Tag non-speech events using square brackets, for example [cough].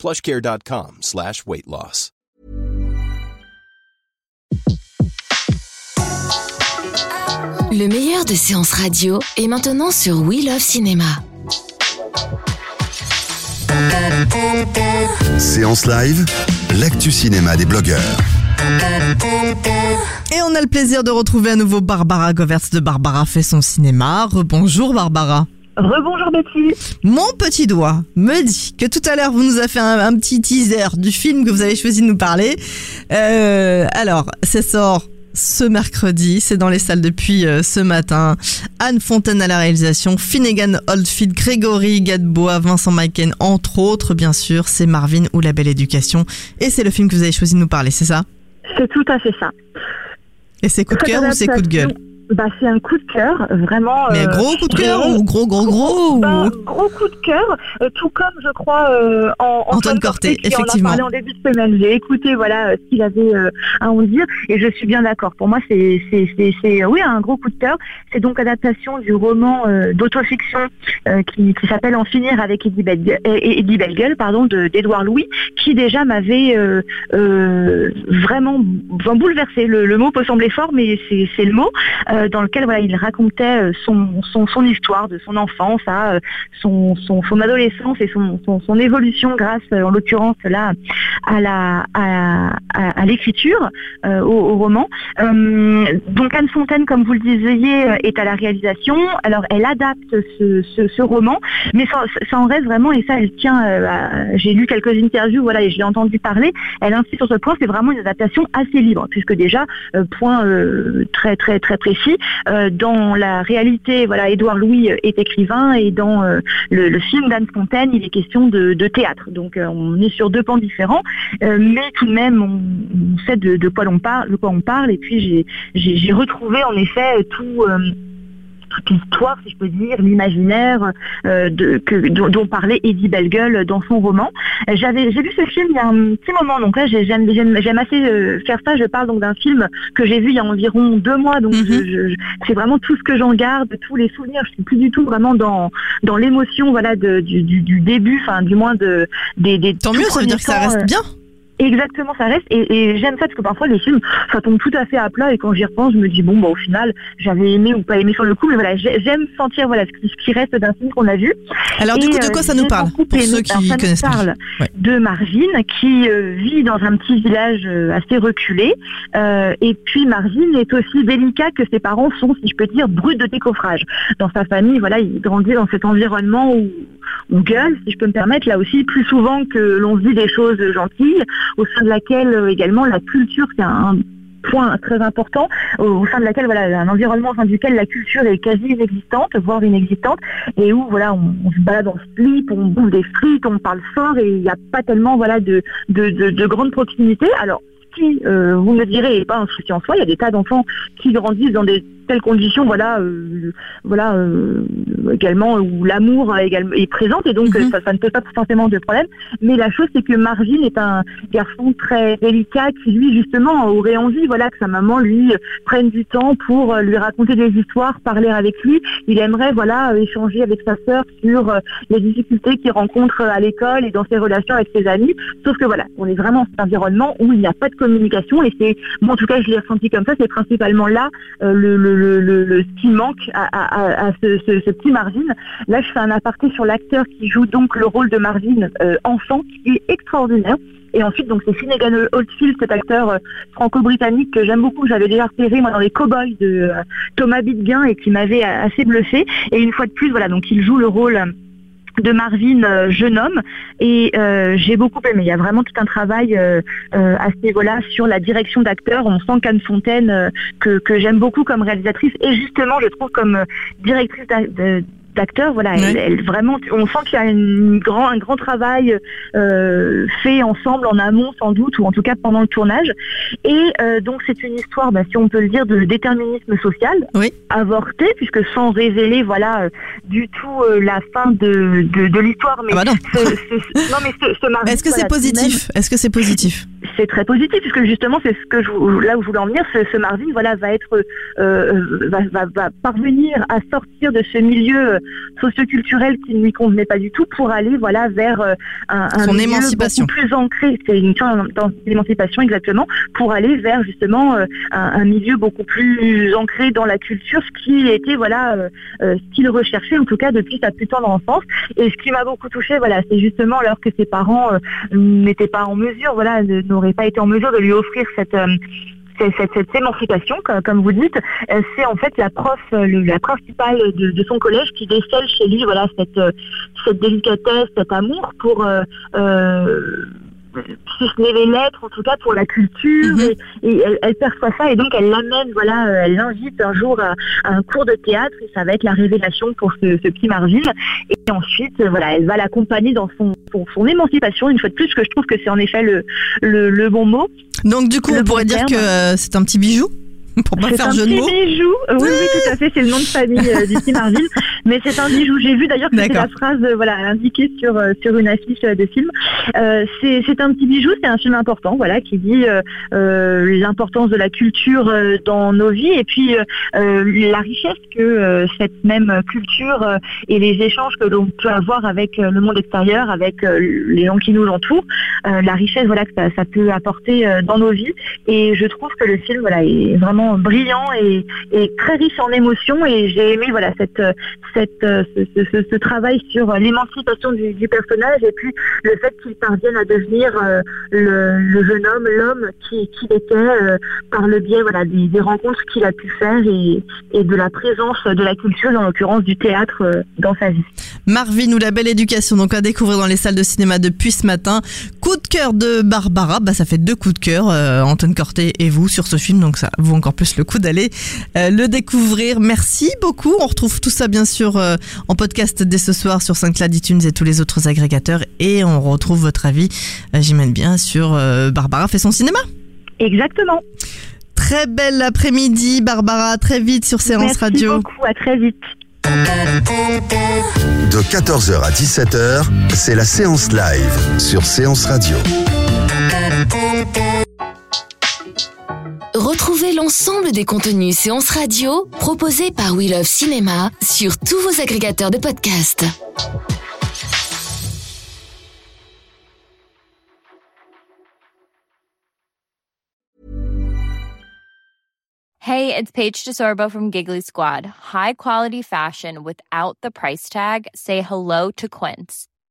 plushcare.com slash weight loss. Le meilleur de séances radio est maintenant sur We Love Cinéma. Séance live, l'actu cinéma des blogueurs. Et on a le plaisir de retrouver à nouveau Barbara Govertz de Barbara fait son cinéma. Rebonjour Barbara. Rebonjour Betty. Mon petit doigt me dit que tout à l'heure vous nous avez fait un, un petit teaser du film que vous avez choisi de nous parler. Euh, alors, ça sort ce mercredi, c'est dans les salles depuis euh, ce matin. Anne Fontaine à la réalisation, Finnegan Oldfield, Grégory Gadebois, Vincent Maiken, entre autres, bien sûr, c'est Marvin ou La Belle Éducation. Et c'est le film que vous avez choisi de nous parler, c'est ça? C'est tout à fait ça. Et c'est coup de cœur ou c'est coup de gueule? Bah, c'est un coup de cœur, vraiment. Mais euh, gros coup de cœur ou gros gros gros ou- Bah, gros coup de cœur, euh, tout comme je crois euh, en, Antoine Corté, qui effectivement. en a parlé en début de semaine. J'ai écouté voilà ce qu'il avait à en dire et je suis bien d'accord. Pour moi, c'est c'est c'est c'est oui un gros coup de cœur. C'est donc adaptation du roman d'autofiction qui, qui s'appelle En finir avec Eddie Eddie Bellegueule, pardon, de d'Édouard Louis, qui déjà m'avait vraiment bouleversé. Le, le mot peut sembler fort, mais c'est c'est le mot euh, dans lequel voilà il racontait euh, son, histoire de son enfance euh, son, adolescence et son évolution grâce en l'occurrence là à l'écriture au, roman. Donc Anne Fontaine, comme vous le disiez, est à la réalisation. Alors elle adapte ce, roman, mais ça, en reste vraiment et ça elle tient. J'ai lu quelques interviews, voilà, et je l'ai entendu parler. Elle insiste sur ce point, c'est vraiment une adaptation assez libre, puisque déjà point très très très précis. Euh, dans la réalité, voilà, Édouard Louis est écrivain et dans euh, le, film d'Anne Fontaine, il est question de, théâtre. Donc euh, on est sur deux pans différents, euh, mais tout de même on, sait de, quoi parle, de quoi on parle. Et puis j'ai retrouvé en effet tout. Toute l'histoire, si je peux dire, l'imaginaire euh, dont, dont parlait Eddie Bellegueule dans son roman. J'avais, j'ai vu ce film il y a un petit moment, donc là j'ai- j'aime, j'aime, j'aime assez euh, faire ça. Je parle donc d'un film que j'ai vu il y a environ deux mois, donc Mhm. je- je- je- c'est vraiment tout ce que j'en garde, tous les souvenirs. Je suis plus du tout vraiment dans dans l'émotion, voilà, de- du, du, du début, enfin du moins de des, des Tant mieux, ça veut dire que ça reste euh, bien. Exactement, ça reste. Et, et j'aime ça parce que parfois les films, ça tombe tout à fait à plat. Et quand j'y repense, je me dis bon, bah au final, j'avais aimé ou pas aimé sur le coup, mais voilà, j'ai- j'aime sentir voilà ce qui- reste d'un film qu'on a vu. Alors du coup, de euh, quoi ça nous parle Pour aimé- ceux qui alors, ça nous connaissent parle Ouais. de Marvin qui euh, vit dans un petit village euh, assez reculé. Euh, et puis Marvin est aussi délicat que ses parents sont, si je peux dire, bruts de décoffrage. Dans sa famille, voilà, il grandit dans cet environnement où on gueule, si je peux me permettre, là aussi, plus souvent que l'on se dit des choses gentilles, au sein de laquelle euh, également la culture, c'est un point très important, au, sein de laquelle, voilà, un environnement au sein duquel la culture est quasi inexistante, voire inexistante, et où, voilà, on, se balade en slip, on bouffe des frites, on parle fort, et il n'y a pas tellement, voilà, de, de, de, de grande proximité. Alors, si euh, vous me direz, n'est pas un souci en soi, il y a des tas d'enfants qui grandissent dans des telles conditions, voilà, euh, voilà, euh, également où l'amour est, également- est présent et donc Mhm. euh, ça, ça ne pose pas forcément de problème. Mais la chose c'est que Marvin est un garçon très délicat qui lui justement aurait envie, voilà, que sa maman lui prenne du temps pour lui raconter des histoires, parler avec lui. Il aimerait, voilà, échanger avec sa sœur sur les difficultés qu'il rencontre à l'école et dans ses relations avec ses amis. Sauf que voilà, on est vraiment dans cet environnement où il n'y a pas de communication et c'est, moi en tout cas je l'ai ressenti comme ça, c'est principalement là euh, le, le, le, ce qui manque à, ce, petit Marvin. Là je fais un aparté sur l'acteur qui joue donc le rôle de Marvin euh, enfant qui est extraordinaire. Et ensuite, donc c'est Finnegan Oldfield, cet acteur euh, franco-britannique que j'aime beaucoup, j'avais déjà repéré moi dans les Cowboys de euh, Thomas Bidguin et qui m'avait assez bluffé. Et une fois de plus, voilà, donc il joue le rôle de Marvin, euh, jeune homme, et euh, j'ai beaucoup aimé. Il y a vraiment tout un travail euh, à ce niveau-là sur la direction d'acteur. On sent qu'Anne Fontaine, que, que j'aime beaucoup comme réalisatrice, et justement, je trouve comme directrice de- d'acteurs. Voilà, elle, vraiment, on sent qu'il y a une grand, un grand travail euh, fait ensemble en amont sans doute, ou en tout cas pendant le tournage. Et euh, donc c'est une histoire, bah, si on peut le dire, de déterminisme social, oui. avorté, puisque sans révéler voilà du tout la fin de, de, l'histoire. Mais, ah bah non. mais Est-ce que c'est positif? Est-ce que c'est positif? C'est très positif puisque justement c'est ce que je, là où je voulais en venir, ce, ce Marvin voilà va être euh, va, va, va, parvenir à sortir de ce milieu socioculturel qui ne lui convenait pas du tout pour aller voilà vers euh, un, un Son milieu émancipation. beaucoup plus ancré, c'est une d'émancipation exactement pour aller vers justement euh, un, un, milieu beaucoup plus ancré dans la culture, ce qui était voilà euh, euh, ce qu'il recherchait en tout cas depuis sa plus tendre enfance et ce qui m'a beaucoup touché voilà c'est justement alors que ses parents n'étaient pas en mesure voilà de pas été en mesure de lui offrir cette euh, cette, émancipation, comme, vous dites, euh, c'est en fait la prof, euh, la principale de, son collège qui décèle chez lui, voilà, cette, cette délicatesse, cet amour pour si ce n'est les lettres, en tout cas pour la culture, mhm. et, elle, perçoit ça et donc elle l'amène, voilà, euh, elle l'invite un jour à, un cours de théâtre et ça va être la révélation pour ce, petit Marvin. Et ensuite, euh, voilà, elle va l'accompagner dans son, son, émancipation. Une fois de plus, que je trouve que c'est en effet le, le, bon mot. Donc du coup, on pourrait dire que euh, c'est un petit bijou? [laughs] pour pas faire jeu de mots. C'est un bijou. Oui, oui, tout à fait. C'est le nom de famille euh, d'ici Marville. [laughs] Mais c'est un bijou. J'ai vu d'ailleurs que c'était la phrase euh, voilà, indiquée sur, euh, sur une affiche de film. Euh, c'est un petit bijou. C'est un film important voilà, qui dit euh, l'importance de la culture dans nos vies et puis la richesse que cette même culture et les échanges que l'on peut avoir avec le monde extérieur, avec les gens qui nous entourent, la richesse voilà, que ça, ça peut apporter dans nos vies. Et je trouve que le film voilà, est vraiment brillant et, très riche en émotions et j'ai aimé voilà cette, cette ce, ce, travail sur l'émancipation du, personnage et puis le fait qu'il parvienne à devenir euh, le, jeune homme, l'homme qui qu'il était euh, par le biais voilà des, rencontres qu'il a pu faire et, de la présence de la culture, en l'occurrence du théâtre euh, dans sa vie. Marvin ou la belle éducation, donc à découvrir dans les salles de cinéma depuis ce matin. Coup de cœur de Barbara, bah ça fait deux coups de cœur, Antoine Corté et vous sur ce film, donc ça vaut encore plus le coup d'aller euh, le découvrir. Merci beaucoup. On retrouve tout ça bien sûr euh, en podcast dès ce soir sur Saint-Claude iTunes et tous les autres agrégateurs. Et on retrouve votre avis, euh, j'imagine bien, sur Barbara fait son cinéma. Exactement. Très belle après-midi, Barbara. Très vite sur Séance Radio. Merci beaucoup. À très vite. De 14h à 17h, c'est la séance live sur Séance Radio. Retrouvez l'ensemble des contenus séances radio proposés par We Love Cinéma sur tous vos agrégateurs de podcasts. Hey, it's Paige DeSorbo from Giggly Squad. High quality fashion without the price tag. Say hello to Quince.